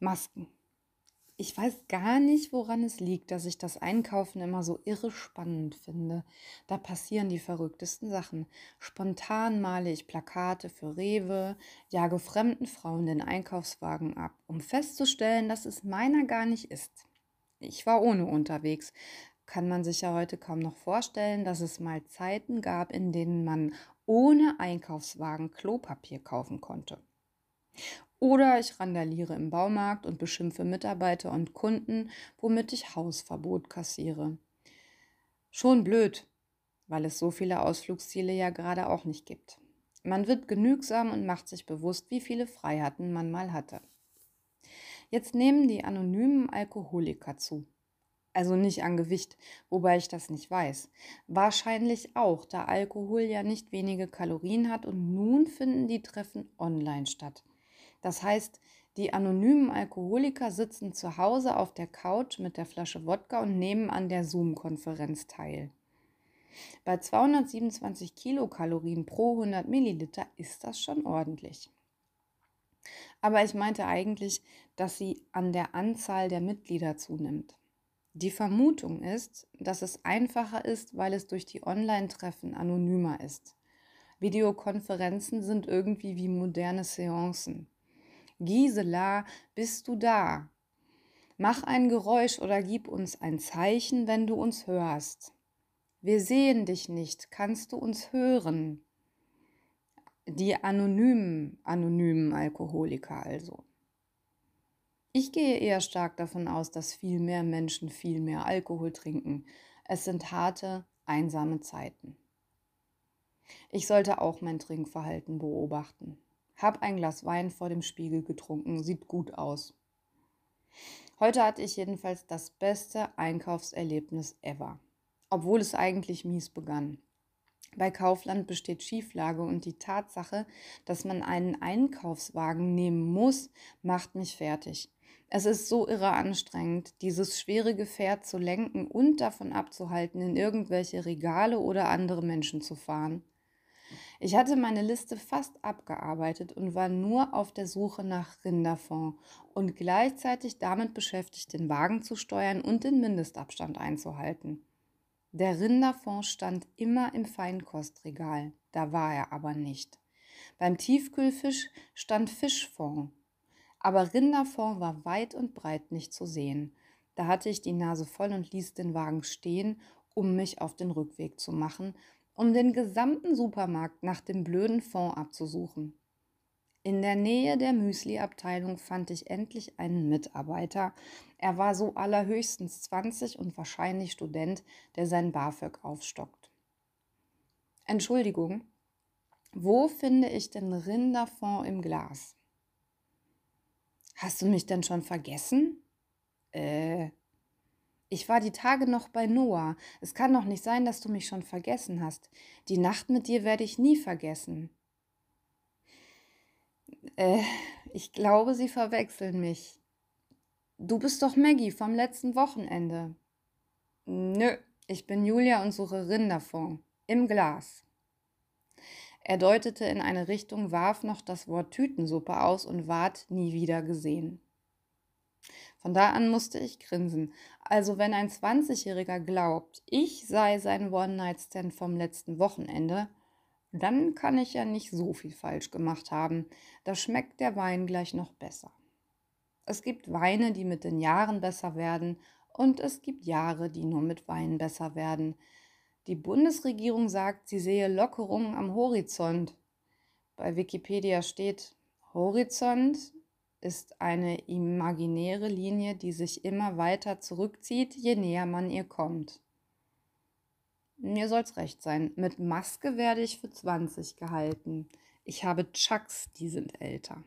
Masken. Ich weiß gar nicht, woran es liegt, dass ich das Einkaufen immer so irre spannend finde. Da passieren die verrücktesten Sachen. Spontan male ich Plakate für Rewe, jage fremden Frauen den Einkaufswagen ab, um festzustellen, dass es meiner gar nicht ist. Ich war ohne unterwegs. Kann man sich ja heute kaum noch vorstellen, dass es mal Zeiten gab, in denen man ohne Einkaufswagen Klopapier kaufen konnte. Oder ich randaliere im Baumarkt und beschimpfe Mitarbeiter und Kunden, womit ich Hausverbot kassiere. Schon blöd, weil es so viele Ausflugsziele ja gerade auch nicht gibt. Man wird genügsam und macht sich bewusst, wie viele Freiheiten man mal hatte. Jetzt nehmen die anonymen Alkoholiker zu. Also nicht an Gewicht, wobei ich das nicht weiß. Wahrscheinlich auch, da Alkohol ja nicht wenige Kalorien hat und nun finden die Treffen online statt. Das heißt, die anonymen Alkoholiker sitzen zu Hause auf der Couch mit der Flasche Wodka und nehmen an der Zoom-Konferenz teil. Bei 227 Kilokalorien pro 100 Milliliter ist das schon ordentlich. Aber ich meinte eigentlich, dass sie an der Anzahl der Mitglieder zunimmt. Die Vermutung ist, dass es einfacher ist, weil es durch die Online-Treffen anonymer ist. Videokonferenzen sind irgendwie wie moderne Seancen. Gisela, bist du da? Mach ein Geräusch oder gib uns ein Zeichen, wenn du uns hörst. Wir sehen dich nicht, kannst du uns hören? Die anonymen, anonymen Alkoholiker also. Ich gehe eher stark davon aus, dass viel mehr Menschen viel mehr Alkohol trinken. Es sind harte, einsame Zeiten. Ich sollte auch mein Trinkverhalten beobachten. Hab ein Glas Wein vor dem Spiegel getrunken, sieht gut aus. Heute hatte ich jedenfalls das beste Einkaufserlebnis ever, obwohl es eigentlich mies begann. Bei Kaufland besteht Schieflage und die Tatsache, dass man einen Einkaufswagen nehmen muss, macht mich fertig. Es ist so irre anstrengend, dieses schwere Gefährt zu lenken und davon abzuhalten, in irgendwelche Regale oder andere Menschen zu fahren. Ich hatte meine Liste fast abgearbeitet und war nur auf der Suche nach Rinderfond und gleichzeitig damit beschäftigt, den Wagen zu steuern und den Mindestabstand einzuhalten. Der Rinderfond stand immer im Feinkostregal, da war er aber nicht. Beim Tiefkühlfisch stand Fischfond, aber Rinderfond war weit und breit nicht zu sehen. Da hatte ich die Nase voll und ließ den Wagen stehen, um mich auf den Rückweg zu machen um den gesamten Supermarkt nach dem blöden Fond abzusuchen. In der Nähe der Müsli-Abteilung fand ich endlich einen Mitarbeiter. Er war so allerhöchstens 20 und wahrscheinlich Student, der sein BAföG aufstockt. Entschuldigung, wo finde ich den Rinderfond im Glas? Hast du mich denn schon vergessen? Äh, ich war die Tage noch bei Noah. Es kann doch nicht sein, dass du mich schon vergessen hast. Die Nacht mit dir werde ich nie vergessen. Äh, ich glaube, sie verwechseln mich. Du bist doch Maggie vom letzten Wochenende. Nö, ich bin Julia und suche Rinderfond. Im Glas. Er deutete in eine Richtung, warf noch das Wort Tütensuppe aus und ward nie wieder gesehen. Von da an musste ich grinsen. Also wenn ein 20-Jähriger glaubt, ich sei sein One-Night-Stand vom letzten Wochenende, dann kann ich ja nicht so viel falsch gemacht haben. Da schmeckt der Wein gleich noch besser. Es gibt Weine, die mit den Jahren besser werden und es gibt Jahre, die nur mit Wein besser werden. Die Bundesregierung sagt, sie sehe Lockerungen am Horizont. Bei Wikipedia steht, Horizont ist eine imaginäre Linie, die sich immer weiter zurückzieht, je näher man ihr kommt. Mir soll's recht sein. Mit Maske werde ich für 20 gehalten. Ich habe Chucks, die sind älter.